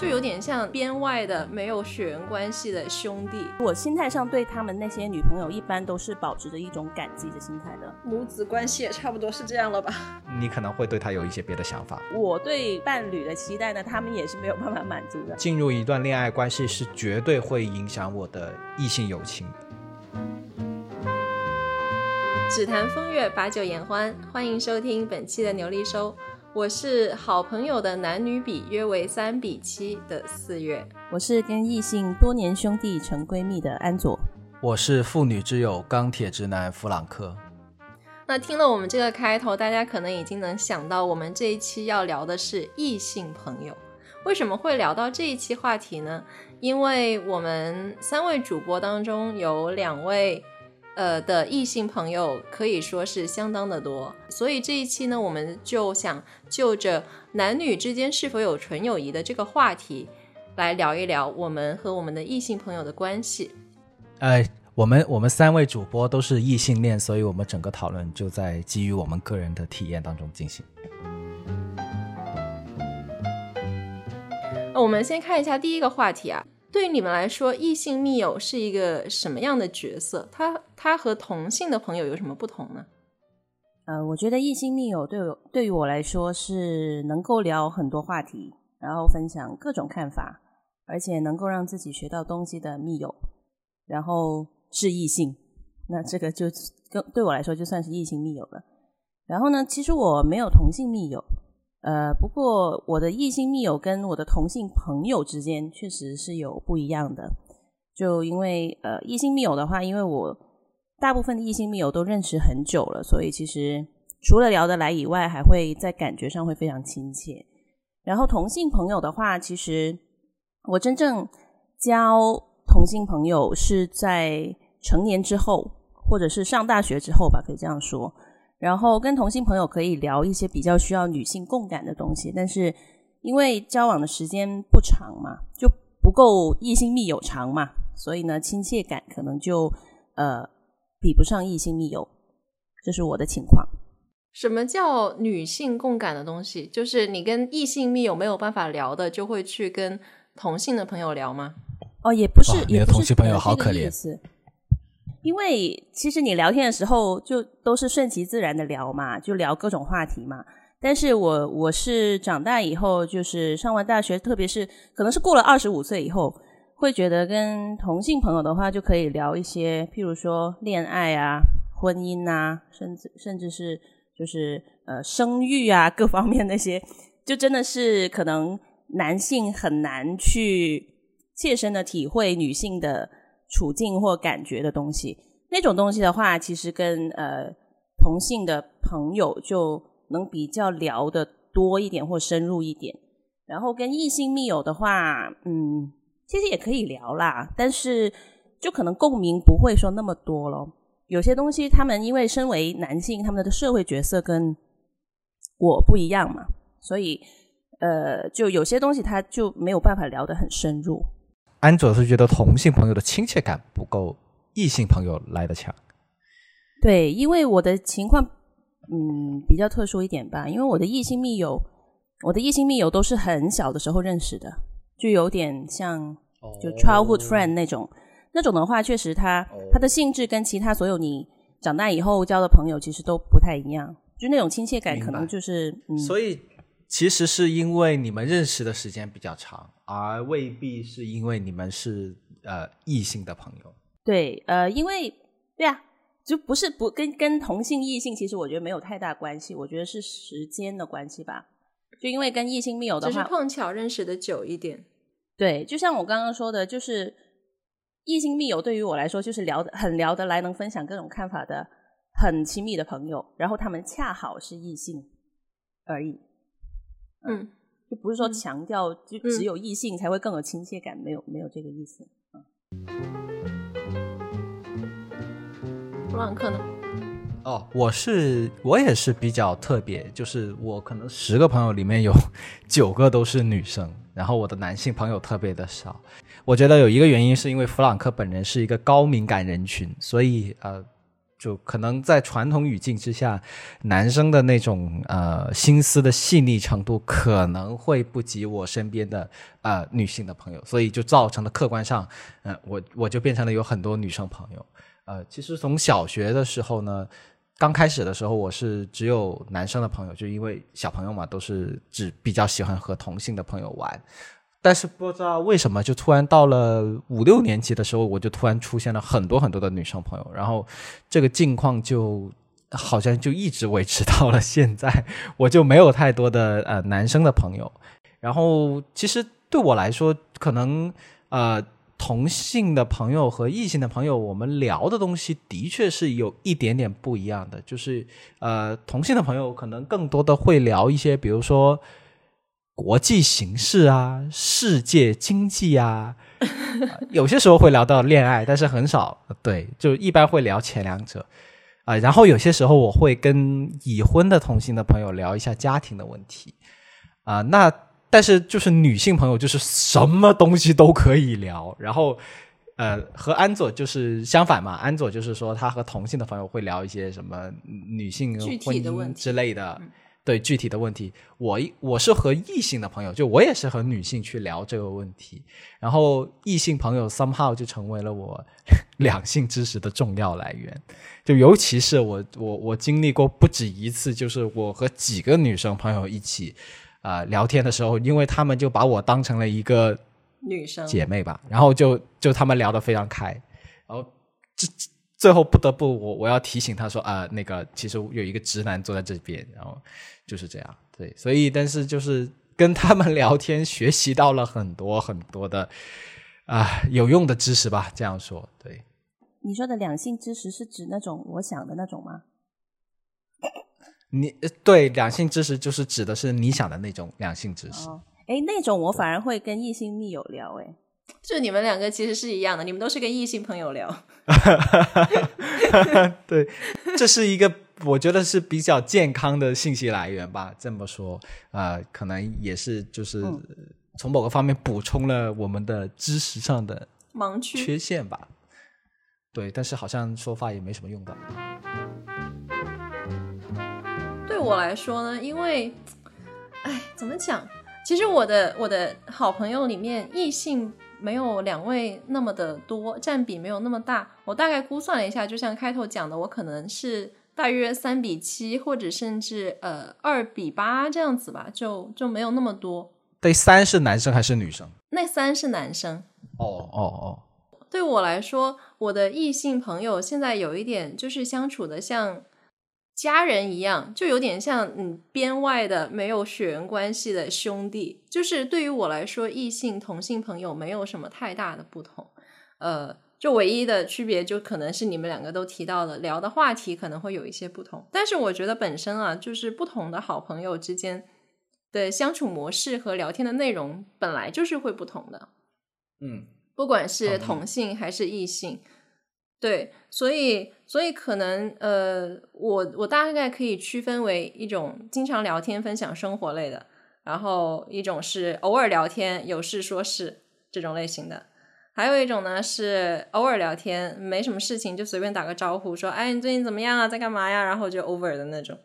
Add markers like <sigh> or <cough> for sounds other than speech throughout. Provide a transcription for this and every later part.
就有点像编外的没有血缘关系的兄弟。我心态上对他们那些女朋友一般都是保持着一种感激的心态的。母子关系也差不多是这样了吧？你可能会对他有一些别的想法。我对伴侣的期待呢，他们也是没有办法满足的。进入一段恋爱关系是绝对会影响我的异性友情。只谈风月，把酒言欢，欢迎收听本期的牛力收。我是好朋友的男女比约为三比七的四月，我是跟异性多年兄弟成闺蜜的安佐，我是妇女之友钢铁直男弗朗克。那听了我们这个开头，大家可能已经能想到，我们这一期要聊的是异性朋友。为什么会聊到这一期话题呢？因为我们三位主播当中有两位。呃的异性朋友可以说是相当的多，所以这一期呢，我们就想就着男女之间是否有纯友谊的这个话题，来聊一聊我们和我们的异性朋友的关系。哎，我们我们三位主播都是异性恋，所以我们整个讨论就在基于我们个人的体验当中进行。我们先看一下第一个话题啊。对于你们来说，异性密友是一个什么样的角色？他他和同性的朋友有什么不同呢？呃，我觉得异性密友对我对于我来说是能够聊很多话题，然后分享各种看法，而且能够让自己学到东西的密友，然后是异性，那这个就跟对我来说就算是异性密友了。然后呢，其实我没有同性密友。呃，不过我的异性密友跟我的同性朋友之间确实是有不一样的。就因为呃，异性密友的话，因为我大部分的异性密友都认识很久了，所以其实除了聊得来以外，还会在感觉上会非常亲切。然后同性朋友的话，其实我真正交同性朋友是在成年之后，或者是上大学之后吧，可以这样说。然后跟同性朋友可以聊一些比较需要女性共感的东西，但是因为交往的时间不长嘛，就不够异性密友长嘛，所以呢，亲切感可能就呃比不上异性密友，这是我的情况。什么叫女性共感的东西？就是你跟异性密友没有办法聊的，就会去跟同性的朋友聊吗？哦，也不是，你的同性朋友好可怜。因为其实你聊天的时候就都是顺其自然的聊嘛，就聊各种话题嘛。但是我我是长大以后，就是上完大学，特别是可能是过了二十五岁以后，会觉得跟同性朋友的话就可以聊一些，譬如说恋爱啊、婚姻啊，甚至甚至是就是呃生育啊各方面那些，就真的是可能男性很难去切身的体会女性的。处境或感觉的东西，那种东西的话，其实跟呃同性的朋友就能比较聊的多一点或深入一点。然后跟异性密友的话，嗯，其实也可以聊啦，但是就可能共鸣不会说那么多咯。有些东西他们因为身为男性，他们的社会角色跟我不一样嘛，所以呃，就有些东西他就没有办法聊得很深入。安卓是觉得同性朋友的亲切感不够异性朋友来的强。对，因为我的情况嗯比较特殊一点吧，因为我的异性密友，我的异性密友都是很小的时候认识的，就有点像就 childhood friend 那种。那种的话，确实他他的性质跟其他所有你长大以后交的朋友其实都不太一样，就那种亲切感可能就是嗯。所以其实是因为你们认识的时间比较长。而未必是因为你们是呃异性的朋友，对，呃，因为对啊，就不是不跟跟同性异性，其实我觉得没有太大关系，我觉得是时间的关系吧。就因为跟异性密友的话，只是碰巧认识的久一点。对，就像我刚刚说的，就是异性密友对于我来说，就是聊得很聊得来，能分享各种看法的很亲密的朋友，然后他们恰好是异性而已。嗯。就不是说强调就只有异性才会更有亲切感，没有没有这个意思。弗朗克呢？哦，我是我也是比较特别，就是我可能十个朋友里面有 <laughs> 九个都是女生，然后我的男性朋友特别的少。我觉得有一个原因是因为弗朗克本人是一个高敏感人群，所以呃，就可能在传统语境之下，男生的那种呃心思的细腻程度可能会不及我身边的呃女性的朋友，所以就造成了客观上，嗯、我我就变成了有很多女生朋友。呃，其实从小学的时候呢，刚开始的时候我是只有男生的朋友，就因为小朋友嘛，都是只比较喜欢和同性的朋友玩。但是不知道为什么，就突然到了五六年级的时候，我就突然出现了很多很多的女生朋友，然后这个境况就好像就一直维持到了现在，我就没有太多的呃男生的朋友。然后其实对我来说，可能呃同性的朋友和异性的朋友，我们聊的东西的确是有一点点不一样的。就是呃同性的朋友可能更多的会聊一些，比如说。国际形势啊，世界经济啊，<laughs> 有些时候会聊到恋爱，但是很少。对，就一般会聊前两者啊、然后有些时候我会跟已婚的同性的朋友聊一下家庭的问题啊、那但是就是女性朋友就是什么东西都可以聊，然后。呃，和安佐就是相反嘛。安佐就是说，他和同性的朋友会聊一些什么女性婚姻的问题之类的，对具体的问题。我一我是和异性的朋友，就我也是和女性去聊这个问题，然后异性朋友 somehow 就成为了我 <laughs> 两性知识的重要来源。就尤其是我我我经历过不止一次，就是我和几个女生朋友一起啊、呃聊天的时候，因为他们就把我当成了一个女生姐妹吧，然后就就他们聊得非常开，然后这这最后不得不我我要提醒他说啊、那个其实有一个直男坐在这边，然后就是这样，对，所以但是就是跟他们聊天，学习到了很多很多的啊、有用的知识吧，这样说，对，你说的两性知识是指那种我想的那种吗？你呃对两性知识就是指的是你想的那种两性知识，哦，哎，那种我反而会跟异性密友聊，哎，就你们两个其实是一样的，你们都是跟异性朋友聊。<laughs> 对，这是一个我觉得是比较健康的信息来源吧。这么说，呃，可能也是就是嗯从某个方面补充了我们的知识上的盲区缺陷吧。对，但是好像说话也没什么用的。对我来说呢，因为，哎，怎么讲？其实我的我的好朋友里面，异性没有两位那么的多，占比没有那么大。我大概估算了一下，就像开头讲的，我可能是大约三比七，或者甚至呃二比八这样子吧，就就没有那么多。对三是男生还是女生？那三是男生。哦哦哦，对我来说，我的异性朋友现在有一点就是相处的像家人一样，就有点像嗯编外的没有血缘关系的兄弟。就是对于我来说，异性同性朋友没有什么太大的不同，呃，就唯一的区别就可能是你们两个都提到了聊的话题可能会有一些不同，但是我觉得本身啊，就是不同的好朋友之间的相处模式和聊天的内容本来就是会不同的。嗯，不管是同性还是异性，对，所以所以可能呃，我我大概可以区分为一种经常聊天分享生活类的，然后一种是偶尔聊天有事说事这种类型的，还有一种呢是偶尔聊天没什么事情就随便打个招呼说，哎，你最近怎么样啊，在干嘛呀，然后就 over 的那种，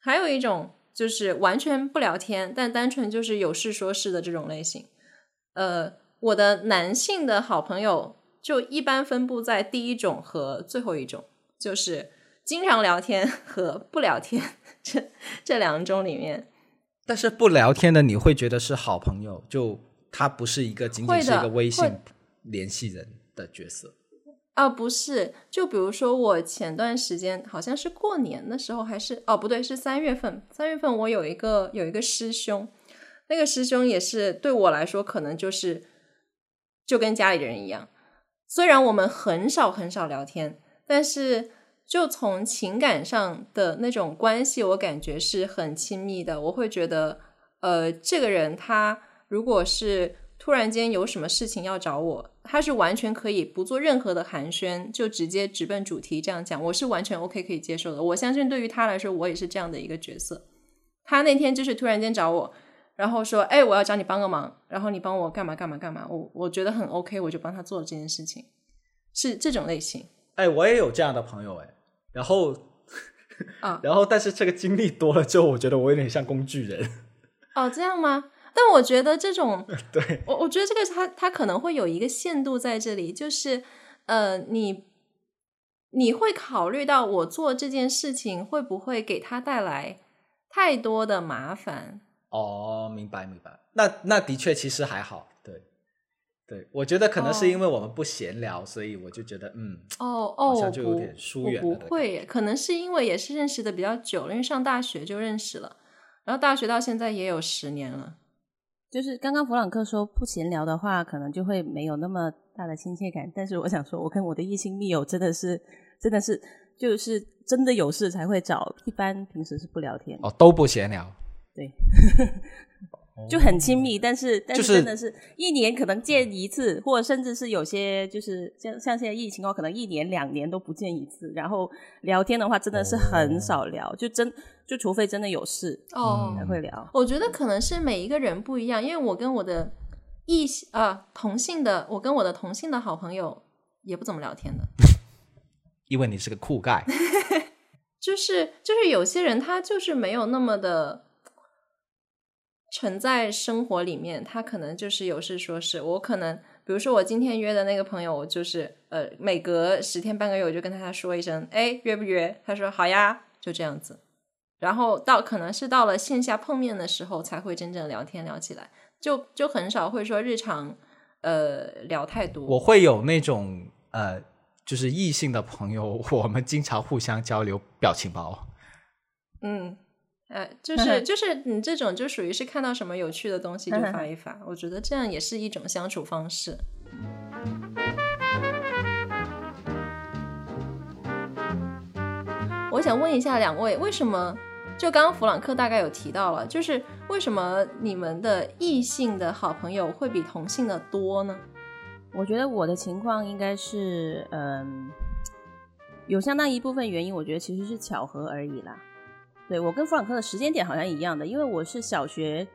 还有一种就是完全不聊天，但单纯就是有事说事的这种类型，呃。我的男性的好朋友就一般分布在第一种和最后一种，就是经常聊天 <laughs> 和不聊天这这两种里面。但是不聊天的你会觉得是好朋友，就他不是一个仅仅是一个微信联系人的角色。啊，不是，就比如说我前段时间好像是过年的时候，还是哦不对，是三月份。三月份我有一个有一个师兄，那个师兄也是对我来说可能就是就跟家里人一样，虽然我们很少很少聊天，但是就从情感上的那种关系，我感觉是很亲密的。我会觉得，呃，这个人他如果是突然间有什么事情要找我，他是完全可以不做任何的寒暄，就直接直奔主题这样讲，我是完全 OK 可以接受的。我相信对于他来说，我也是这样的一个角色。他那天就是突然间找我，然后说：“哎，我要找你帮个忙，然后你帮我干嘛干嘛干嘛。我”我觉得很 OK，我就帮他做了这件事情，是这种类型。哎，我也有这样的朋友哎，然后啊 <laughs> 然后但是这个经历多了之后，我觉得我有点像工具人。哦，这样吗？但我觉得这种，<laughs> 对，我我觉得这个他他可能会有一个限度在这里，就是呃，你你会考虑到我做这件事情会不会给他带来太多的麻烦？哦，明白明白。那那的确其实还好，对对，我觉得可能是因为我们不闲聊，所以我就觉得嗯，哦哦，好像就有点疏远了不会耶，可能是因为也是认识的比较久了，因为上大学就认识了，然后大学到现在也有十年了。就是刚刚弗朗克说不闲聊的话，可能就会没有那么大的亲切感。但是我想说，我跟我的异性密友真的是，真的是，就是真的有事才会找，一般平时是不聊天。哦，都不闲聊，对，<laughs> 就很亲密，但是但是是真的是一年可能见一次，或者甚至是有些就是像像现在疫情哦，可能一年两年都不见一次。然后聊天的话，真的是很少聊，就真就除非真的有事哦，才会聊。我觉得可能是每一个人不一样，因为我跟我的异性啊同性的，我跟我的同性的好朋友也不怎么聊天的，<laughs> 因为你是个酷盖。<laughs> 就是就是有些人他就是没有那么的沉在生活里面，他可能就是有事说事。我可能比如说我今天约的那个朋友，我就是呃每隔十天半个月我就跟他说一声，哎约不约？他说好呀，就这样子。然后到可能是到了线下碰面的时候，才会真正聊天聊起来，就就很少会说日常呃聊太多。我会有那种呃，就是异性的朋友，我们经常互相交流表情包。嗯，呃，就是就是你这种就属于是看到什么有趣的东西就发一发，我觉得这样也是一种相处方式。我想问一下两位，为什么？就刚刚弗朗克大概有提到了，就是为什么你们的异性的好朋友会比同性的多呢？我觉得我的情况应该是，嗯，有相当一部分原因，我觉得其实是巧合而已啦。对我跟弗朗克的时间点好像一样的，因为我是小学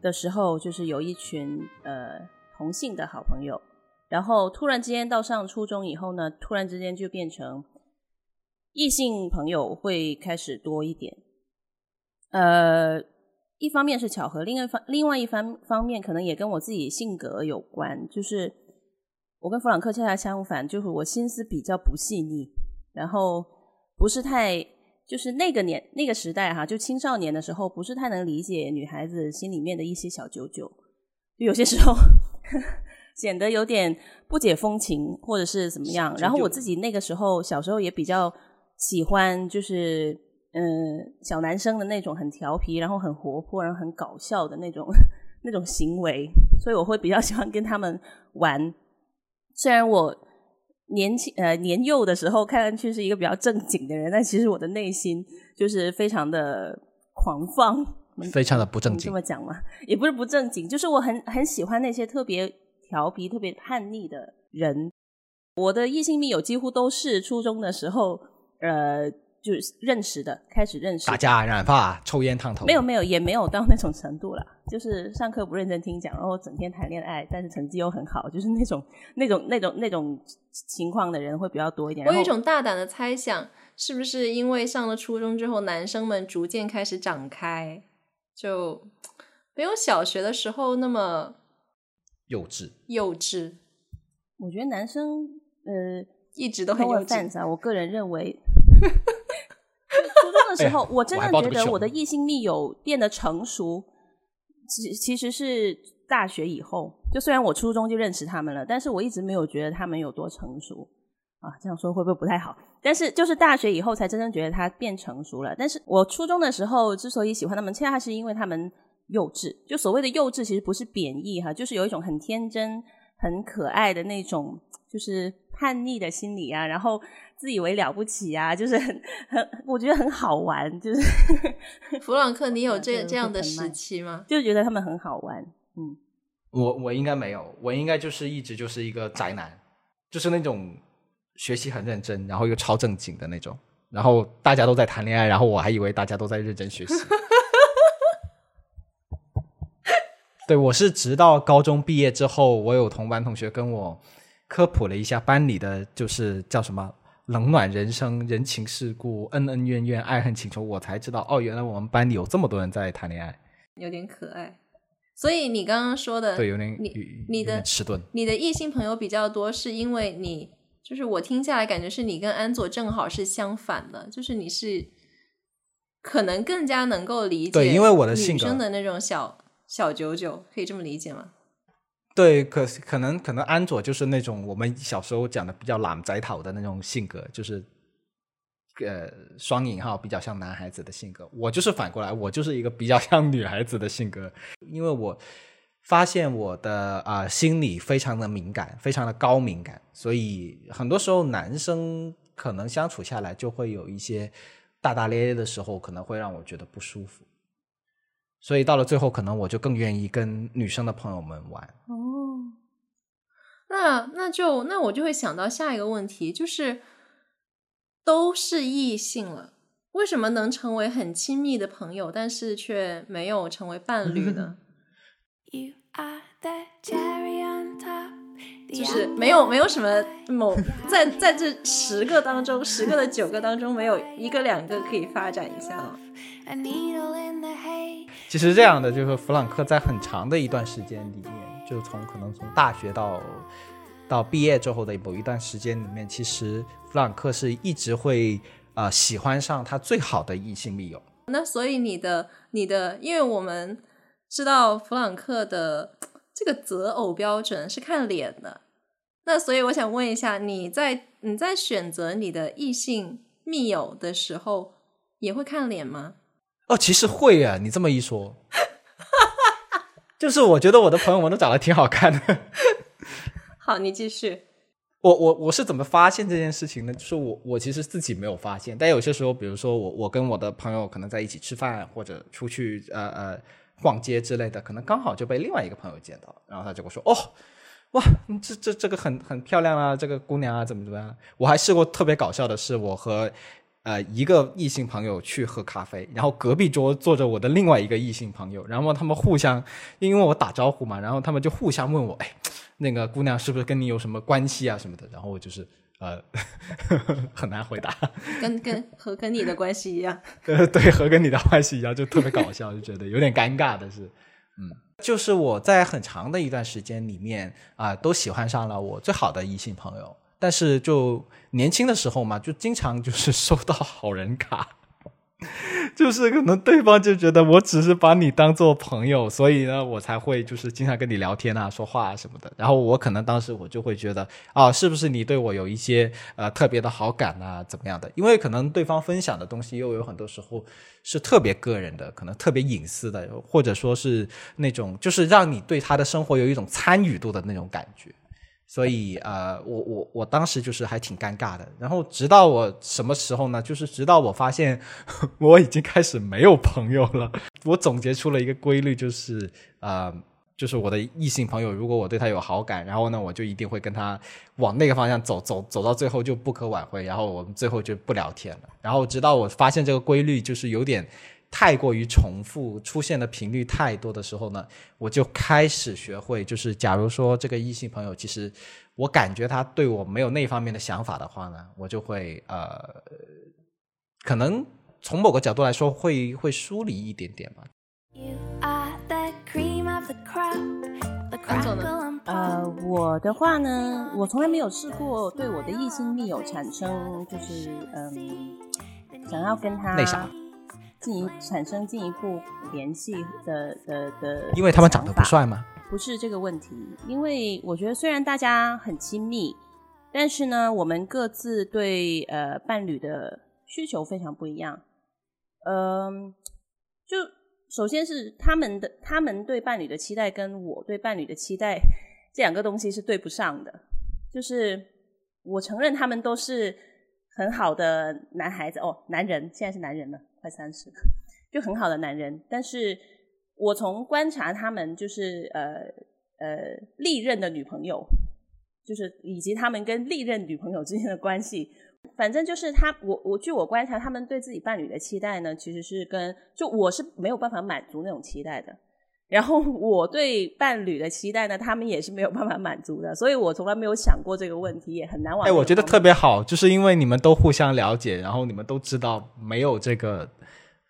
的时候就是有一群呃同性的好朋友，然后突然之间到上初中以后呢，突然之间就变成异性朋友会开始多一点。呃，一方面是巧合，另外一方另外一方方面可能也跟我自己性格有关，就是我跟弗朗克恰恰相反，就是我心思比较不细腻，然后不是太就是那个年那个时代哈，就青少年的时候，不是太能理解女孩子心里面的一些小九九，就有些时候 <laughs> 显得有点不解风情，或者是怎么样。然后我自己那个时候小时候也比较喜欢，就是嗯小男生的那种很调皮，然后很活泼，然后很搞笑的那种 <laughs> 那种行为，所以我会比较喜欢跟他们玩。虽然我年轻呃年幼的时候看上去是一个比较正经的人，但其实我的内心就是非常的狂放，非常的不正经能这。么讲嘛？也不是不正经，就是我很很喜欢那些特别调皮、特别叛逆的人。我的异性密友几乎都是初中的时候，呃，就是认识的，开始认识的打架、染发、抽烟、烫头，没有没有，也没有到那种程度了。就是上课不认真听讲，然后整天谈恋爱，但是成绩又很好，就是那种那种那种那种情况的人会比较多一点。我有一种大胆的猜想，是不是因为上了初中之后，男生们逐渐开始长开，就没有小学的时候那么幼稚。幼稚，我觉得男生呃一直都很幼稚。啊，我个人认为，初中的时候，哎我真的觉得我的异性密友变得成熟，其其实是大学以后。就虽然我初中就认识他们了，但是我一直没有觉得他们有多成熟啊。这样说会不会不太好？但是就是大学以后才真正觉得他变成熟了。但是我初中的时候之所以喜欢他们，恰恰是因为他们幼稚。就所谓的幼稚，其实不是贬义哈，就是有一种很天真、很可爱的那种，就是叛逆的心理啊，然后自以为了不起啊，就是很很，我觉得很好玩，就是 <laughs> 弗朗克，你有啊这这这样的时期吗？就觉得他们很好玩。嗯，我我应该没有，我应该就是一直就是一个宅男，就是那种学习很认真，然后又超正经的那种。然后大家都在谈恋爱，然后我还以为大家都在认真学习。对，我是直到高中毕业之后，我有同班同学跟我科普了一下班里的就是叫什么冷暖人生、人情世故、恩恩怨怨、爱恨情仇，我才知道哦，原来我们班里有这么多人在谈恋爱，有点可爱。所以你刚刚说的，对，有点你你的迟钝。你的异性朋友比较多，是因为你就是我听下来感觉是你跟安佐正好是相反的，就是你是可能更加能够理解对因为我的性女格生的那种小小九九，可以这么理解吗？对，可可能可能安卓就是那种我们小时候讲的比较懒宅讨的那种性格，就是呃双引号比较像男孩子的性格。我就是反过来，我就是一个比较像女孩子的性格，因为我发现我的啊、心理非常的敏感，非常的高敏感，所以很多时候男生可能相处下来就会有一些大大咧咧的时候，可能会让我觉得不舒服。所以到了最后，可能我就更愿意跟女生的朋友们玩。哦，那那就那我就会想到下一个问题，就是都是异性了，为什么能成为很亲密的朋友，但是却没有成为伴侣呢？<laughs> You are the cherry on top. <laughs> 就是没有没有什么某在在这十个当中，十个的九个当中，没有一个两个可以发展一下吗？A needle in the hay. 其实这样的就是弗朗克在很长的一段时间里面，就从可能从大学到到毕业之后的某一段时间里面，其实弗朗克是一直会呃喜欢上他最好的异性密友。那所以你的你的，因为我们知道弗朗克的这个择偶标准是看脸的，那所以我想问一下，你在你在选择你的异性密友的时候，也会看脸吗？哦，其实会啊，你这么一说，就是我觉得我的朋友们都长得挺好看的。<laughs> 好，你继续。我我我是怎么发现这件事情呢？就是我我其实自己没有发现，但有些时候，比如说我我跟我的朋友可能在一起吃饭或者出去呃呃逛街之类的，可能刚好就被另外一个朋友见到，然后他就跟我说：“哦，哇，嗯这这这个很很漂亮啊，这个姑娘啊，怎么怎么样？”我还试过特别搞笑的是，我和呃一个异性朋友去喝咖啡，然后隔壁桌坐着我的另外一个异性朋友，然后他们互相因为我打招呼嘛，然后他们就互相问我：“哎。”那个姑娘是不是跟你有什么关系啊什么的？然后我就是呃 <laughs> 很难回答，跟跟和跟你的关系一样。<laughs> 呃对，和跟你的关系一样，就特别搞笑，就觉得有点尴尬的是，嗯，就是我在很长的一段时间里面啊、都喜欢上了我最好的异性朋友，但是就年轻的时候嘛，就经常就是收到好人卡。<laughs> 就是可能对方就觉得我只是把你当做朋友，所以呢，我才会就是经常跟你聊天啊、说话啊什么的。然后我可能当时我就会觉得啊，是不是你对我有一些呃特别的好感啊，怎么样的？因为可能对方分享的东西又有很多时候是特别个人的，可能特别隐私的，或者说是那种就是让你对他的生活有一种参与度的那种感觉。所以呃，我我我当时就是还挺尴尬的。然后直到我什么时候呢？就是直到我发现 <laughs> 我已经开始没有朋友了。我总结出了一个规律，就是呃，就是我的异性朋友，如果我对他有好感，然后呢，我就一定会跟他往那个方向走，走走到最后就不可挽回，然后我们最后就不聊天了。然后直到我发现这个规律就是有点。太过于重复，出现的频率太多的时候呢，我就开始学会，就是假如说这个异性朋友，其实我感觉他对我没有那方面的想法的话呢，我就会呃，可能从某个角度来说会会疏离一点点吧。You are the cream of the crop. The 安总呢？呃我的话呢，我从来没有试过对我的异性密友产生就是嗯，想要跟他那啥进一产生进一步联系的的的，因为他们长得不，帅吗？不是这个问题。因为我觉得虽然大家很亲密，但是呢，我们各自对呃伴侣的需求非常不一样。嗯、就首先是他们的他们对伴侣的期待跟我对伴侣的期待这两个东西是对不上的。就是我承认他们都是很好的男孩子哦，男人现在是男人了，快三十，就很好的男人。但是我从观察他们，就是呃呃历任的女朋友，就是以及他们跟历任女朋友之间的关系，反正就是他，我我据我观察，他们对自己伴侣的期待呢，其实是跟就我是没有办法满足那种期待的。然后我对伴侣的期待呢，他们也是没有办法满足的，所以我从来没有想过这个问题，也很难往。哎，我觉得特别好，就是因为你们都互相了解，然后你们都知道没有这个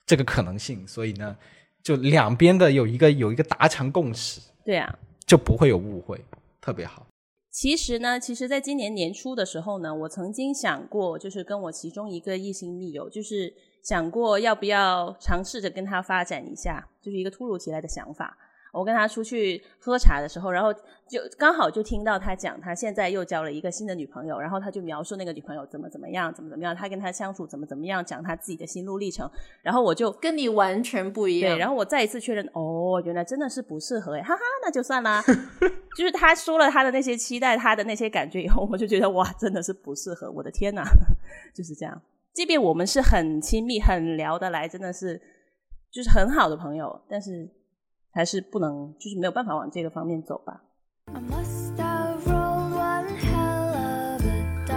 这个可能性，所以呢，就两边的有一个有一个达成共识，对啊，就不会有误会，特别好。其实呢，其实，在今年年初的时候呢，我曾经想过，就是跟我其中一个异性密友，就是想过要不要尝试着跟他发展一下，就是一个突如其来的想法。我跟他出去喝茶的时候，然后就刚好就听到他讲，他现在又交了一个新的女朋友，然后他就描述那个女朋友怎么怎么样，怎么怎么样，他跟他相处怎么怎么样，讲他自己的心路历程，然后我就跟你完全不一样。对，然后我再一次确认，哦，原来真的是不适合哎，哈哈，那就算啦。<laughs> <laughs> 就是他说了他的那些期待，他的那些感觉以后，我就觉得哇，真的是不适合。我的天哪，就是这样。即便我们是很亲密、很聊得来，真的是就是很好的朋友，但是还是不能，就是没有办法往这个方面走吧。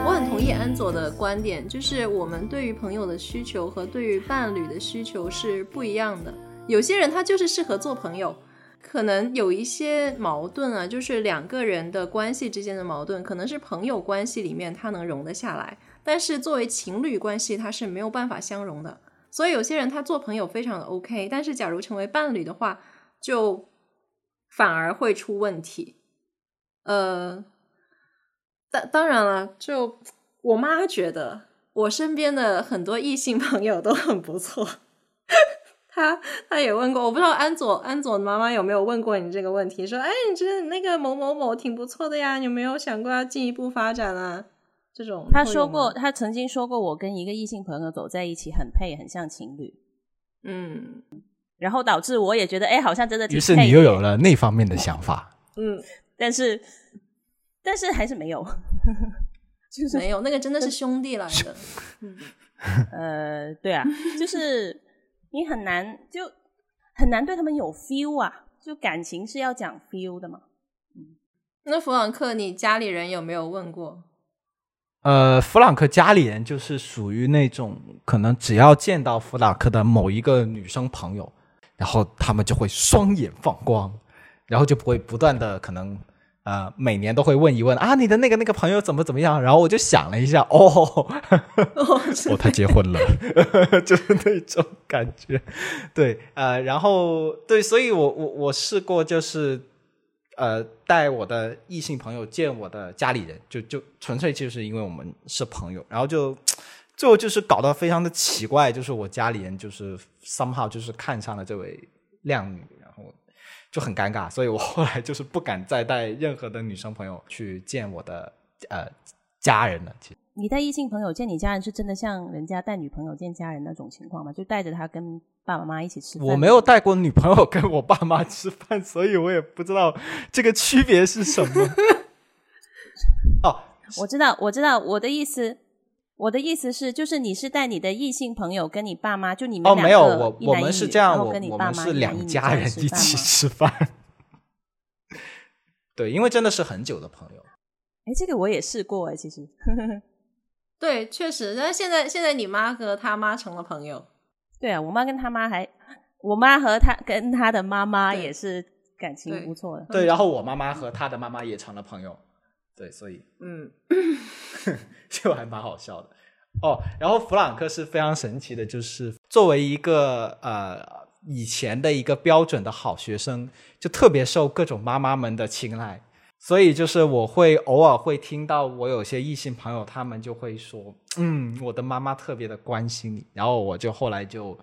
我很同意安佐的观点，就是我们对于朋友的需求和对于伴侣的需求是不一样的。有些人他就是适合做朋友，可能有一些矛盾啊，就是两个人的关系之间的矛盾，可能是朋友关系里面他能容得下来，但是作为情侣关系，他是没有办法相容的。所以有些人他做朋友非常的 OK，但是假如成为伴侣的话，就反而会出问题。呃，当当然了，就我妈觉得我身边的很多异性朋友都很不错。<laughs> 她她也问过，我不知道安佐安佐妈妈有没有问过你这个问题，说，哎，你觉得那个某某某挺不错的呀，你有没有想过要进一步发展啊？这种他说过，，他曾经说过，我跟一个异性朋友走在一起很配，很像情侣，嗯然后导致我也觉得，哎，好像真的挺于是你又有了那方面的想法。<laughs> 嗯，但是但是还是没有，<laughs> 就是没有，那个真的是兄弟来的。<laughs> 呃，对啊，就是你很难就很难对他们有 feel 啊，就感情是要讲 feel 的嘛。那弗朗克，你家里人有没有问过？呃，弗朗克家里人就是属于那种可能只要见到弗朗克的某一个女生朋友，然后他们就会双眼放光，然后就不会不断的可能呃每年都会问一问啊你的那个那个朋友怎么怎么样，然后我就想了一下，哦，哦他结婚了，<laughs> 就是那种感觉，对，呃，然后对，所以我我我试过就是。呃，带我的异性朋友见我的家里人，就就纯粹就是因为我们是朋友，然后就最后就是搞得非常的奇怪，就是我家里人就是 somehow 就是看上了这位靓女，然后就很尴尬，所以我后来就是不敢再带任何的女生朋友去见我的呃家人了。其实你带异性朋友见你家人，是真的像人家带女朋友见家人那种情况吗？就带着他跟爸爸妈妈一起吃饭？我没有带过女朋友跟我爸妈吃饭，所以我也不知道这个区别是什么。<laughs> 哦，我知道，我知道，我的意思，我的意思是，就是你是带你的异性朋友跟你爸妈，就你们哦，两没有，个我我们是这样，我跟你爸妈我们是两家人一起吃饭。<laughs> 对，因为真的是很久的朋友。哎，这个我也试过哎，其实对，确实，但是现在现在你妈和他妈成了朋友，对啊，我妈跟他妈还，我妈和他跟他的妈妈也是感情不错的。对，然后我妈妈和他的妈妈也成了朋友。对，所以嗯，<laughs> 就还蛮好笑的。哦，然后弗朗克是非常神奇的，就是作为一个呃以前的一个标准的好学生，就特别受各种妈妈们的青睐。所以就是我会偶尔会听到我有些异性朋友，他们就会说，嗯，我的妈妈特别的关心你。然后我就后来就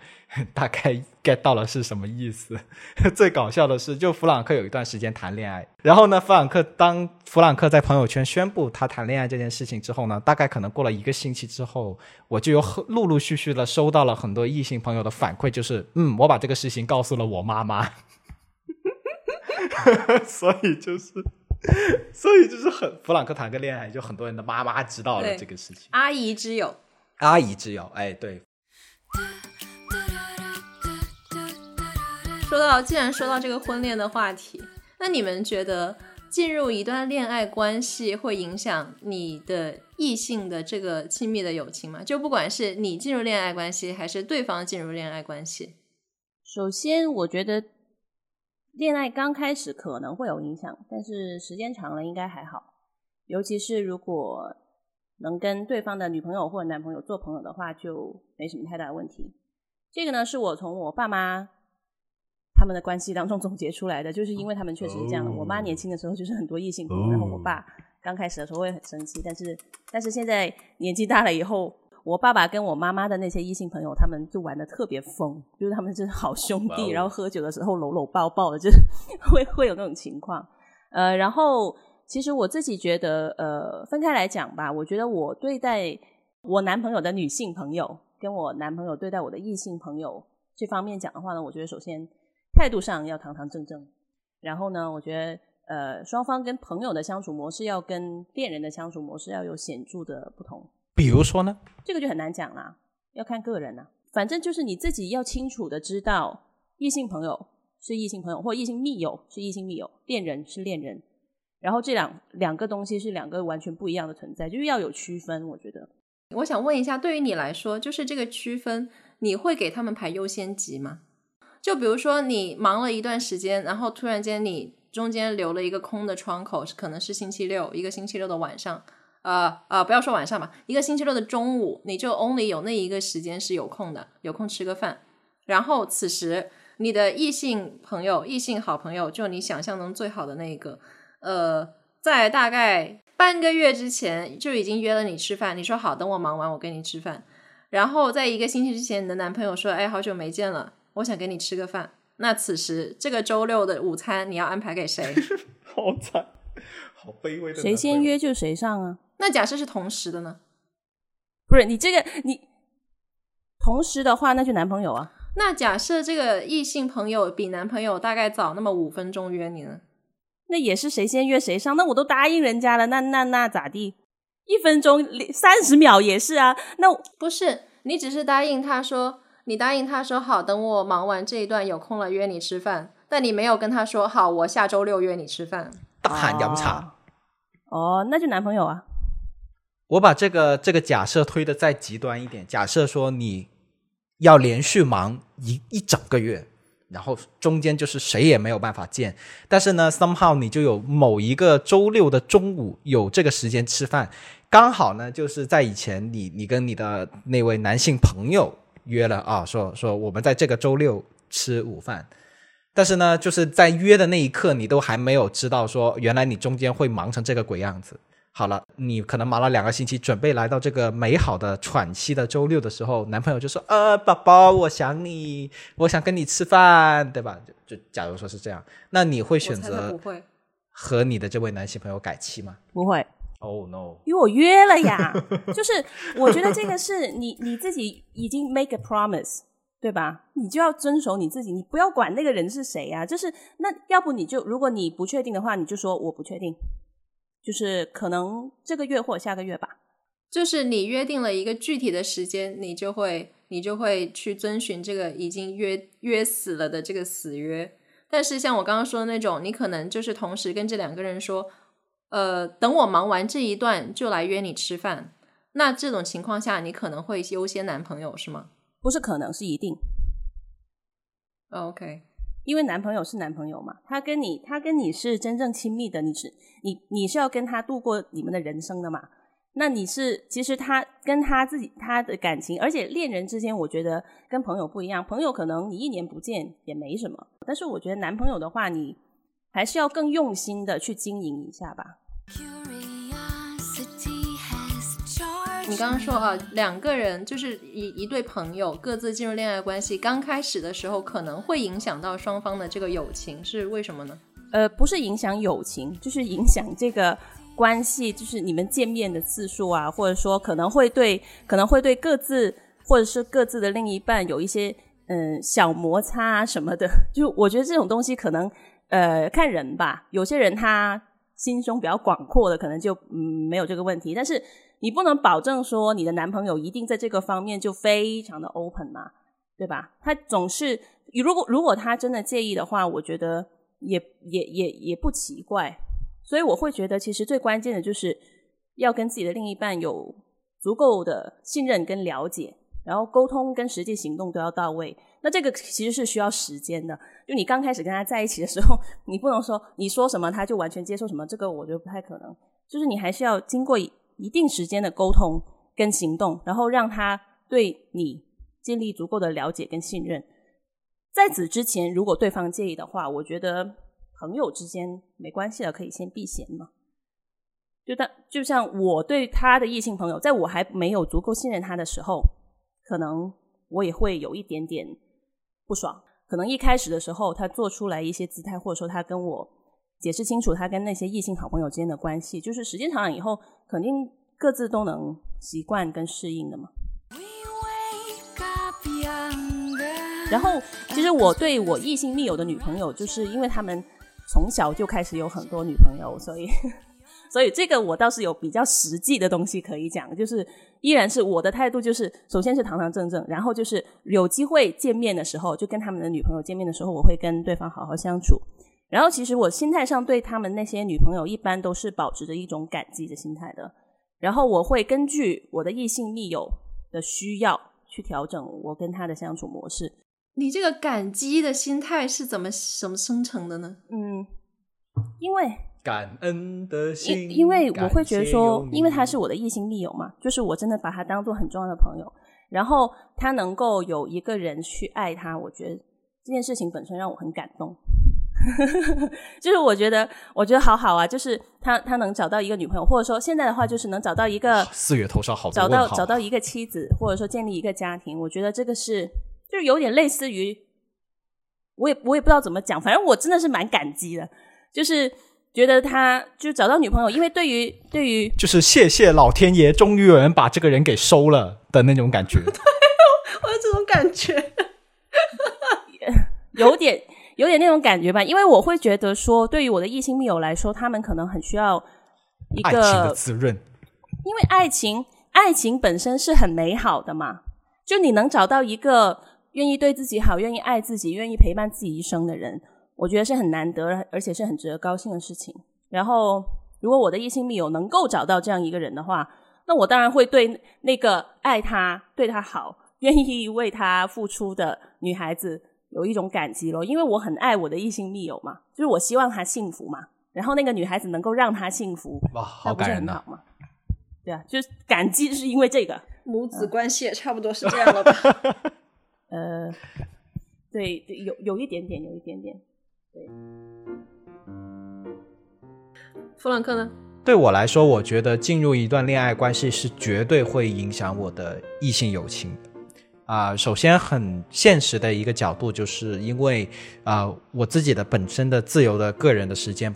大概 <laughs> get 到了是什么意思。<laughs> 最搞笑的是，就弗朗克有一段时间谈恋爱，然后呢，弗朗克当弗朗克在朋友圈宣布他谈恋爱这件事情之后呢，大概可能过了一个星期之后，我就有陆陆续续的收到了很多异性朋友的反馈，就是嗯，我把这个事情告诉了我妈妈，<laughs> 所以就是。<laughs> 所以就是很弗朗克谈个恋爱，就很多人的妈妈知道了这个事情，阿姨之友。阿姨之友，哎，对，说到，既然说到这个婚恋的话题，那你们觉得进入一段恋爱关系会影响你的异性的这个亲密的友情吗？就不管是你进入恋爱关系，还是对方进入恋爱关系，首先，我觉得恋爱刚开始可能会有影响，但是时间长了应该还好。尤其是如果能跟对方的女朋友或者男朋友做朋友的话，就没什么太大的问题。这个呢，是我从我爸妈他们的关系当中总结出来的，就是因为他们确实是这样的。我妈年轻的时候就是很多异性朋友，然后我爸刚开始的时候会很生气，但是但是现在年纪大了以后，我爸爸跟我妈妈的那些异性朋友，他们就玩的特别疯，就是他们就是好兄弟，然后喝酒的时候搂搂抱抱的，就是 <laughs> 会会有那种情况。呃，然后其实我自己觉得，呃，分开来讲吧，我觉得我对待我男朋友的女性朋友，跟我男朋友对待我的异性朋友这方面讲的话呢，我觉得首先态度上要堂堂正正，然后呢，我觉得呃双方跟朋友的相处模式要跟恋人的相处模式要有显著的不同。比如说呢？这个就很难讲啦，要看个人啦。反正就是你自己要清楚的知道，异性朋友是异性朋友，或异性密友是异性密友，恋人是恋人。然后这两两个东西是两个完全不一样的存在，就是要有区分。我觉得我想问一下，对于你来说，就是这个区分，你会给他们排优先级吗？就比如说你忙了一段时间，然后突然间你中间留了一个空的窗口，可能是星期六，一个星期六的晚上，呃呃，不要说晚上吧，一个星期六的中午，你就 only 有那一个时间是有空的，有空吃个饭。然后此时你的异性朋友、异性好朋友，就你想象中最好的那一个，呃，在大概半个月之前就已经约了你吃饭，你说好，等我忙完我跟你吃饭。然后在一个星期之前，你的男朋友说，哎，好久没见了，我想跟你吃个饭。那此时这个周六的午餐你要安排给谁？<laughs> 好惨，好卑微的。谁先约就谁上啊。那假设是同时的呢？不是你这个你同时的话，那就男朋友啊。那假设这个异性朋友比男朋友大概早那么五分钟约你呢？那也是谁先约谁上，那我都答应人家了，那那那咋地？一分钟三十秒也是啊。那不是，你只是答应他说，你答应他说好，等我忙完这一段有空了约你吃饭，但你没有跟他说好，我下周六约你吃饭。大喊饮茶。哦，那就男朋友啊。我把这个这个假设推的再极端一点，假设说你要连续忙一一整个月，然后中间就是谁也没有办法见，但是呢，somehow 你就有某一个周六的中午有这个时间吃饭，刚好呢就是在以前你你跟你的那位男性朋友约了啊，说说我们在这个周六吃午饭，但是呢就是在约的那一刻，你都还没有知道说原来你中间会忙成这个鬼样子。好了，你可能忙了两个星期，准备来到这个美好的喘息的周六的时候，男朋友就说：“呃，宝宝，我想你，我想跟你吃饭，对吧？”就就假如说是这样，那你会选择不会。和你的这位男性朋友改期吗不会，？Oh no！因为我约了呀。<laughs> 就是我觉得这个是你你自己已经 make a promise，对吧？你就要遵守你自己，你不要管那个人是谁呀、就是那要不你就如果你不确定的话，你就说我不确定，就是可能这个月或下个月吧。就是你约定了一个具体的时间，你就会你就会去遵循这个已经约约死了的这个死约。但是像我刚刚说的那种，你可能就是同时跟这两个人说，呃，等我忙完这一段就来约你吃饭。那这种情况下，你可能会优先男朋友是吗、不是可能是一定，哦、？OK，因为男朋友是男朋友嘛，他跟你他跟你是真正亲密的，你是你你是要跟他度过你们的人生的嘛。那你是其实他跟他自己他的感情，而且恋人之间，我觉得跟朋友不一样。朋友可能你一年不见也没什么，但是我觉得男朋友的话，你还是要更用心的去经营一下吧。你刚刚说啊，两个人就是一一对朋友各自进入恋爱关系，刚开始的时候可能会影响到双方的这个友情，是为什么呢？呃，不是影响友情，就是影响这个关系，就是你们见面的次数啊，或者说可能会对可能会对各自或者是各自的另一半有一些嗯小摩擦啊什么的。<laughs> 就我觉得这种东西可能呃看人吧，有些人他心胸比较广阔的，可能就嗯没有这个问题，但是你不能保证说你的男朋友一定在这个方面就非常的 open 嘛，对吧？他总是如果如果他真的介意的话，我觉得也也也也不奇怪。所以我会觉得，其实最关键的就是要跟自己的另一半有足够的信任跟了解，然后沟通跟实际行动都要到位。那这个其实是需要时间的。就你刚开始跟他在一起的时候，你不能说你说什么他就完全接受什么，这个我觉得不太可能。就是你还是要经过一定时间的沟通跟行动，然后让他对你建立足够的了解跟信任。在此之前，如果对方介意的话，我觉得朋友之间没关系的，可以先避嫌嘛。就当就像我对他的异性朋友，在我还没有足够信任他的时候，可能我也会有一点点不爽。可能一开始的时候，他做出来一些姿态，或者说他跟我解释清楚他跟那些异性好朋友之间的关系，就是时间长了以后，肯定各自都能习惯跟适应的嘛。然后，其实我对我异性密友的女朋友，就是因为他们从小就开始有很多女朋友，所以，<laughs> 所以这个我倒是有比较实际的东西可以讲，就是依然是我的态度，就是首先是堂堂正正，然后就是有机会见面的时候，就跟他们的女朋友见面的时候，我会跟对方好好相处。然后，其实我心态上对他们那些女朋友，一般都是保持着一种感激的心态的。然后，我会根据我的异性密友的需要去调整我跟他的相处模式。你这个感激的心态是怎么怎么生成的呢？嗯，因为感恩的心，因因为我会觉得说因为他是我的异性密友嘛，就是我真的把他当做很重要的朋友，然后他能够有一个人去爱他，我觉得这件事情本身让我很感动。<laughs> 就是我觉得，我觉得好好啊，就是他他能找到一个女朋友，或者说现在的话，就是能找到一个四月头上好多找到找到一个妻子，或者说建立一个家庭，我觉得这个是就是有点类似于，我也我也不知道怎么讲，反正我真的是蛮感激的，就是觉得他就找到女朋友，因为对于对于就是谢谢老天爷，终于有人把这个人给收了的那种感觉。<laughs> 对我有这种感觉。<laughs> 有点有点那种感觉吧，因为我会觉得说，对于我的异性密友来说，他们可能很需要一爱情的个，滋润，因为爱情爱情本身是很美好的嘛，就你能找到一个愿意对自己好、愿意爱自己、愿意陪伴自己一生的人，我觉得是很难得，而且是很值得高兴的事情。然后，如果我的异性密友能够找到这样一个人的话，那我当然会对那个爱他、对他好、愿意为他付出的女孩子有一种感激咯，因为我很爱我的异性密友嘛，就是我希望他幸福嘛，然后那个女孩子能够让他幸福，哇，好感人呐？对啊，就是感激是因为这个，母子关系也差不多是这样了吧？<laughs> <laughs> 呃，对，对有有一点点，有一点点，对弗兰克呢？对我来说，我觉得进入一段恋爱关系是绝对会影响我的异性友情的。啊、首先很现实的一个角度，就是因为啊、我自己的本身的自由的个人的时间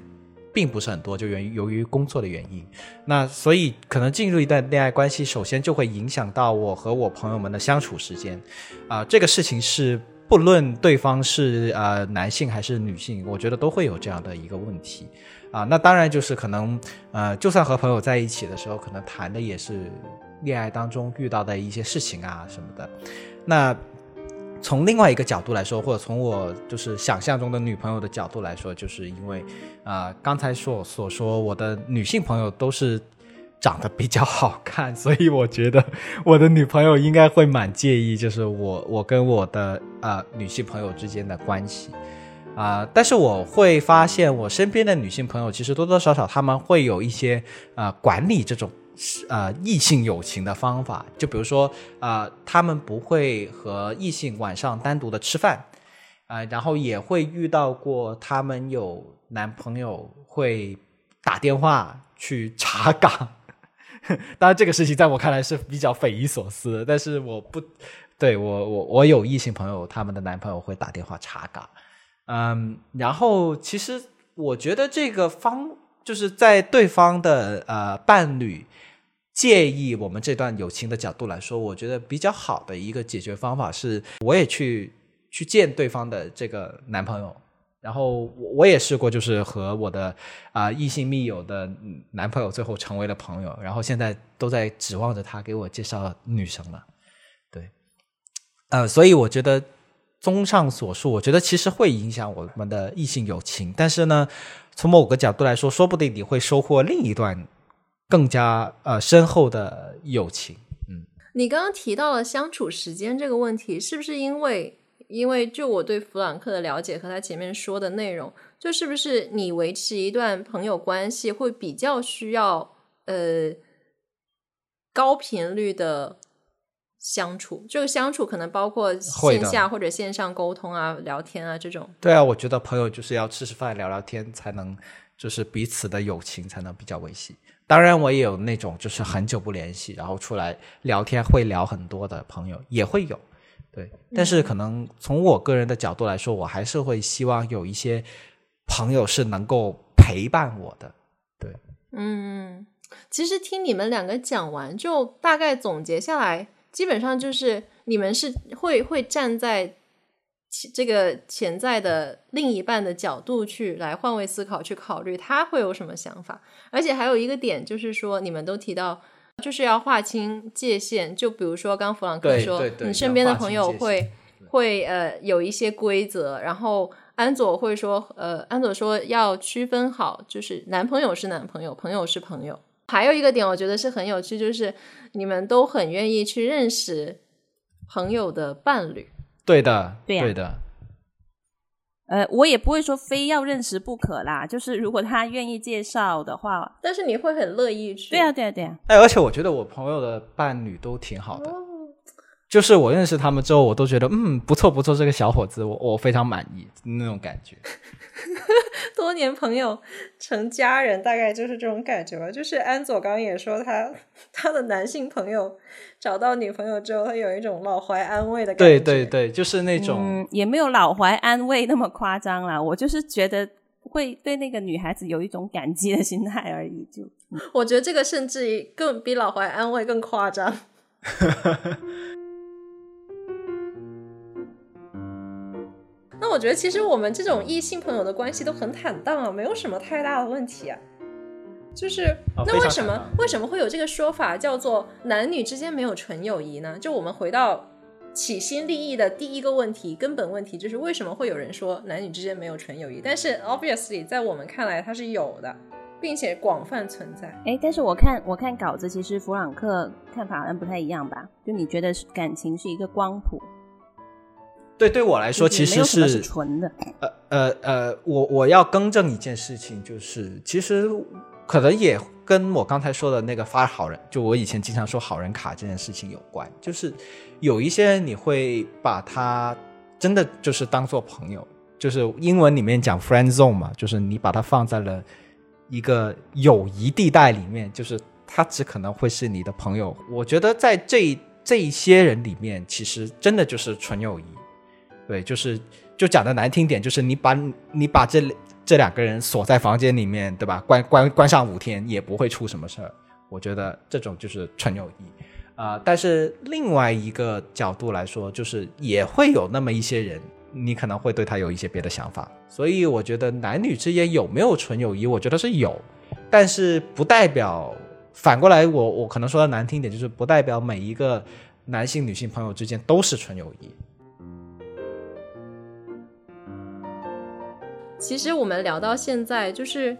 并不是很多，就源于由于工作的原因。那所以可能进入一段恋爱关系，首先就会影响到我和我朋友们的相处时间。啊、这个事情是不论对方是呃男性还是女性，我觉得都会有这样的一个问题。啊，那当然就是可能，呃，就算和朋友在一起的时候，可能谈的也是恋爱当中遇到的一些事情啊什么的。那从另外一个角度来说，或者从我就是想象中的女朋友的角度来说，就是因为啊、刚才所所说我的女性朋友都是长得比较好看，所以我觉得我的女朋友应该会蛮介意，就是我我跟我的呃女性朋友之间的关系。啊、但是我会发现，我身边的女性朋友其实多多少少她们会有一些呃管理这种呃异性友情的方法，就比如说啊，他们不会和异性晚上单独的吃饭，啊、然后也会遇到过她们有男朋友会打电话去查岗，<laughs> 当然这个事情在我看来是比较匪夷所思，但是我不对我我我有异性朋友，他们的男朋友会打电话查岗。嗯，然后其实我觉得这个方就是在对方的呃伴侣介意我们这段友情的角度来说，我觉得比较好的一个解决方法是，我也去去见对方的这个男朋友，然后我我也试过，就是和我的啊、异性密友的男朋友最后成为了朋友，然后现在都在指望着他给我介绍女生了，对，呃，所以我觉得综上所述，我觉得其实会影响我们的异性友情，但是呢，从某个角度来说，说不定你会收获另一段更加呃深厚的友情。嗯你刚刚提到了相处时间这个问题，是不是因为因为就我对弗朗克的了解和他前面说的内容，就是不是你维持一段朋友关系会比较需要呃高频率的相处？这个相处可能包括线下或者线上沟通啊、聊天啊这种。对啊，我觉得朋友就是要吃吃饭、聊聊天，才能就是彼此的友情才能比较维系。当然，我也有那种就是很久不联系，然后出来聊天会聊很多的朋友，也会有。对，但是可能从我个人的角度来说，我还是会希望有一些朋友是能够陪伴我的。对，嗯，其实听你们两个讲完，就大概总结下来，基本上就是你们是会会站在其这个潜在的另一半的角度去来换位思考，去考虑他会有什么想法。而且还有一个点就是说，你们都提到。就是要划清界限，就比如说刚弗朗克说你身边的朋友会会呃有一些规则，然后安佐会说，呃，安佐说要区分好，就是男朋友是男朋友，朋友是朋友。还有一个点，我觉得是很有趣，就是你们都很愿意去认识朋友的伴侣。对的，对的。呃，我也不会说非要认识不可啦，就是如果他愿意介绍的话，但是你会很乐意去，对啊，对啊，对啊，哎，而且我觉得我朋友的伴侣都挺好的，就是我认识他们之后，我都觉得嗯不错不错，这个小伙子我我非常满意那种感觉。<laughs> 多年朋友成家人，大概就是这种感觉吧。就是安佐刚刚也说他 <laughs> 他的男性朋友找到女朋友之后，他有一种老怀安慰的感觉。对对对，就是那种、嗯，也没有老怀安慰那么夸张啦。我就是觉得会对那个女孩子有一种感激的心态而已，就我觉得这个甚至于更比老怀安慰更夸张。<laughs> 那我觉得其实我们这种异性朋友的关系都很坦荡啊，没有什么太大的问题啊。就是那为什么、为什么会有这个说法叫做男女之间没有纯友谊呢？就我们回到起心立意的第一个问题，根本问题就是为什么会有人说男女之间没有纯友谊？但是 obviously 在我们看来它是有的，并且广泛存在。哎，但是我看我看稿子，其实弗朗克看法好像不太一样吧？就你觉得是感情是一个光谱，对对我来说，其实是纯的。呃呃呃，我我要更正一件事情，就是其实可能也跟我刚才说的那个发好人，就我以前经常说好人卡这件事情有关。就是有一些人你会把他真的就是当做朋友，就是英文里面讲 friend zone 嘛，就是你把他放在了一个友谊地带里面，就是他只可能会是你的朋友。我觉得在这这一些人里面，其实真的就是纯友谊。对，就是就讲的难听点，就是你把你把这这两个人锁在房间里面，对吧？关关关上五天也不会出什么事儿。我觉得这种就是纯友谊啊、但是另外一个角度来说，就是也会有那么一些人，你可能会对他有一些别的想法。所以我觉得男女之间有没有纯友谊，我觉得是有，但是不代表反过来我我可能说的难听点，就是不代表每一个男性女性朋友之间都是纯友谊。其实我们聊到现在，就是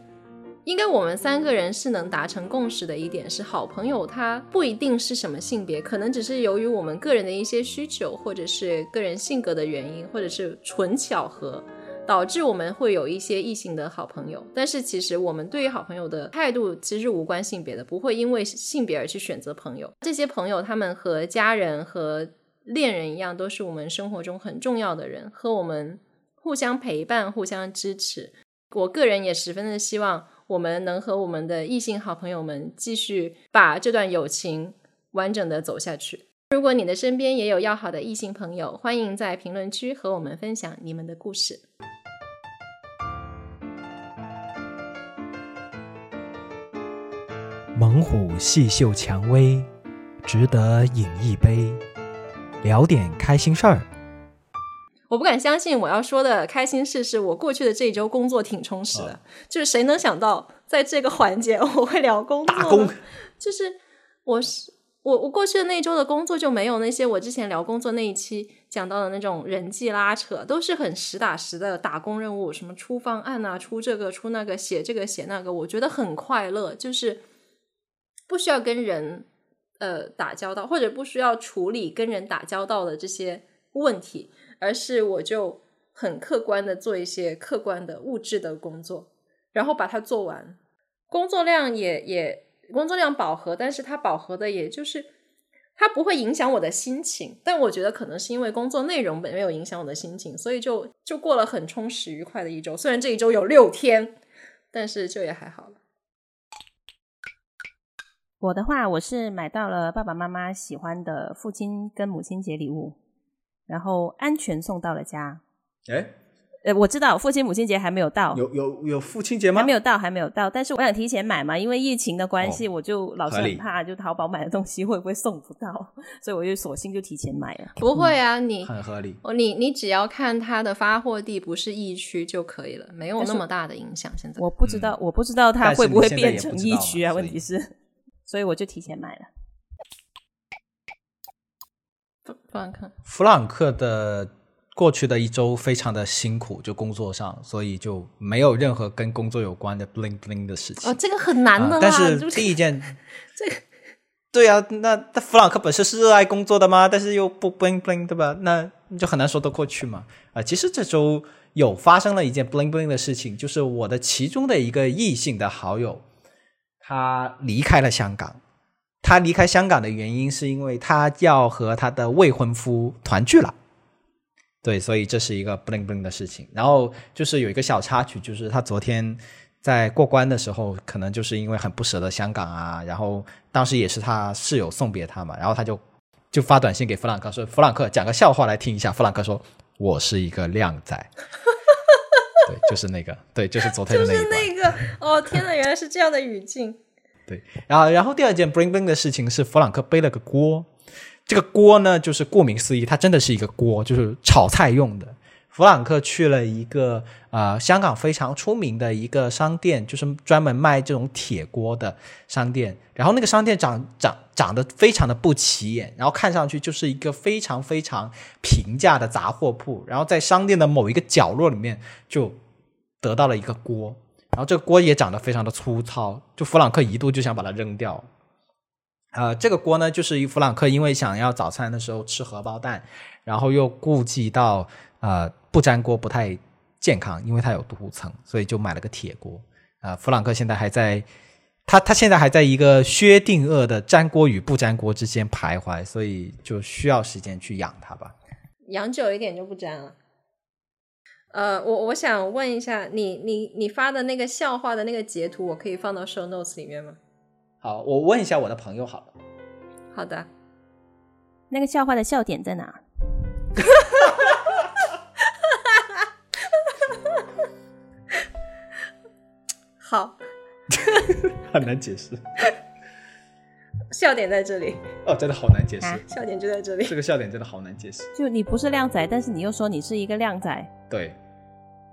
应该我们三个人是能达成共识的一点是，好朋友他不一定是什么性别，可能只是由于我们个人的一些需求，或者是个人性格的原因，或者是纯巧合。导致我们会有一些异性的好朋友，但是其实我们对于好朋友的态度其实无关性别的，不会因为性别而去选择朋友。这些朋友他们和家人和恋人一样，都是我们生活中很重要的人，和我们互相陪伴、互相支持。我个人也十分的希望我们能和我们的异性好朋友们继续把这段友情完整的走下去。如果你的身边也有要好的异性朋友，欢迎在评论区和我们分享你们的故事。猛虎细嗅蔷薇，值得饮一杯，聊点开心事儿。我不敢相信，我要说的开心事是我过去的这一周工作挺充实的。就是谁能想到，在这个环节我会聊工作？打工就是我是我我过去的那一周的工作就没有那些我之前聊工作那一期讲到的那种人际拉扯，都是很实打实的打工任务，什么出方案啊，出这个出那个，写这个写那个，我觉得很快乐，就是不需要跟人呃打交道，或者不需要处理跟人打交道的这些问题，而是我就很客观的做一些客观的物质的工作，然后把它做完。工作量也也工作量饱和，但是它饱和的也就是它不会影响我的心情。但我觉得可能是因为工作内容没有影响我的心情，所以就就过了很充实愉快的一周。虽然这一周有六天，但是就也还好了。我的话，我是买到了爸爸妈妈喜欢的父亲跟母亲节礼物，然后安全送到了家。哎，呃，我知道父亲母亲节还没有到，有有有父亲节吗？还没有到，还没有到。但是我想提前买嘛，因为疫情的关系，哦我就老是很怕，就淘宝买的东西会不会送不到，所以我就索性就提前买了。不会啊，你很合理。哦，你你只要看它的发货地不是疫区就可以了，没有那么大的影响。现在我不知道，我不知道它会不会变成疫区啊？问题是，所以我就提前买了。不不然看，弗朗克的过去的一周非常的辛苦，就工作上，所以就没有任何跟工作有关的 bling bling 的事情。哦，这个很难的但是第一件，<laughs> 这个对啊，那那弗朗克本身是热爱工作的嘛？但是又不 bling bling，对吧？那你就很难说得过去嘛。啊、其实这周有发生了一件 bling bling 的事情，就是我的其中的一个异性的好友，他离开了香港。他离开香港的原因是因为他要和他的未婚夫团聚了。对，所以这是一个 bling bling 的事情。然后就是有一个小插曲，就是他昨天在过关的时候，可能就是因为很不舍得香港啊，然后当时也是他室友送别他嘛，然后他就就发短信给弗朗克说：“弗朗克讲个笑话来听一下。”弗朗克说：“我是一个靓仔。” <laughs> 对，就是那个，对，就是昨天的就是那一段。那个哦，天呐，原来是这样的语境。对，然后然后第二件 bring bring 的事情是弗朗克背了个锅，这个锅呢，就是顾名思义，它真的是一个锅，就是炒菜用的。弗朗克去了一个呃香港非常出名的一个商店，就是专门卖这种铁锅的商店。然后那个商店长长长得非常的不起眼，然后看上去就是一个非常非常平价的杂货铺。然后在商店的某一个角落里面就得到了一个锅，然后这个锅也长得非常的粗糙，就弗朗克一度就想把它扔掉。呃，这个锅呢，就是弗朗克因为想要早餐的时候吃荷包蛋，然后又顾及到呃不粘锅不太健康，因为它有涂层，所以就买了个铁锅。啊、弗朗克现在还在，他他现在还在一个薛定谔的粘锅与不粘锅之间徘徊，所以就需要时间去养它吧。养久一点就不粘了。呃，我我想问一下，你你你发的那个笑话的那个截图，我可以放到 show notes 里面吗？好，我问一下我的朋友好了。好的，那个笑话的笑点在哪？<laughs> 好，<laughs> 很难解释笑点在这里，哦，真的好难解释。啊笑点就在这里。这个笑点真的好难解释。就你不是靓仔，但是你又说你是一个靓仔。对，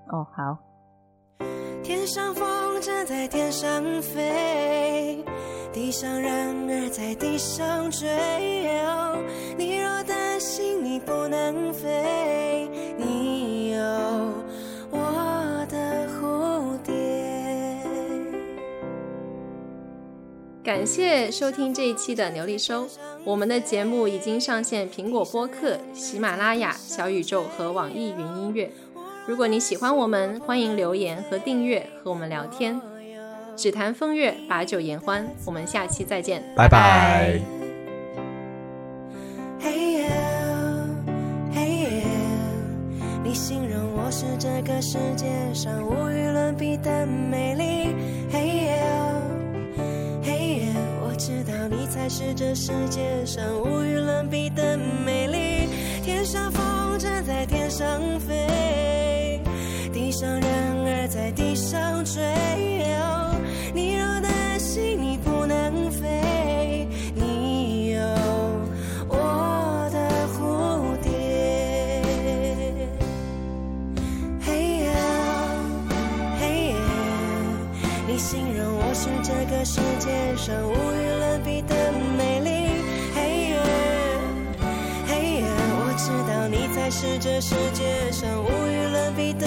哦，好，天上风筝在天上飞，地上人儿在地上追。感谢收听这一期的牛力收，我们的节目已经上线苹果播客、喜马拉雅、小宇宙和网易云音乐。如果你喜欢我们，欢迎留言和订阅和我们聊天。只谈风月，把酒言欢，我们下期再见，拜拜。嘿呀，嘿呀，你形容我是这个世界上无与伦比的美丽。嘿呀，嘿呀，我知道你才是这世界上无与伦比的美丽。天上风筝在天上飞，地上人儿在地上追。你若担心你不能飞，你有我的蝴蝶。嘿呀，嘿呀，你形容我是这个世界上无是这世界上无与伦比的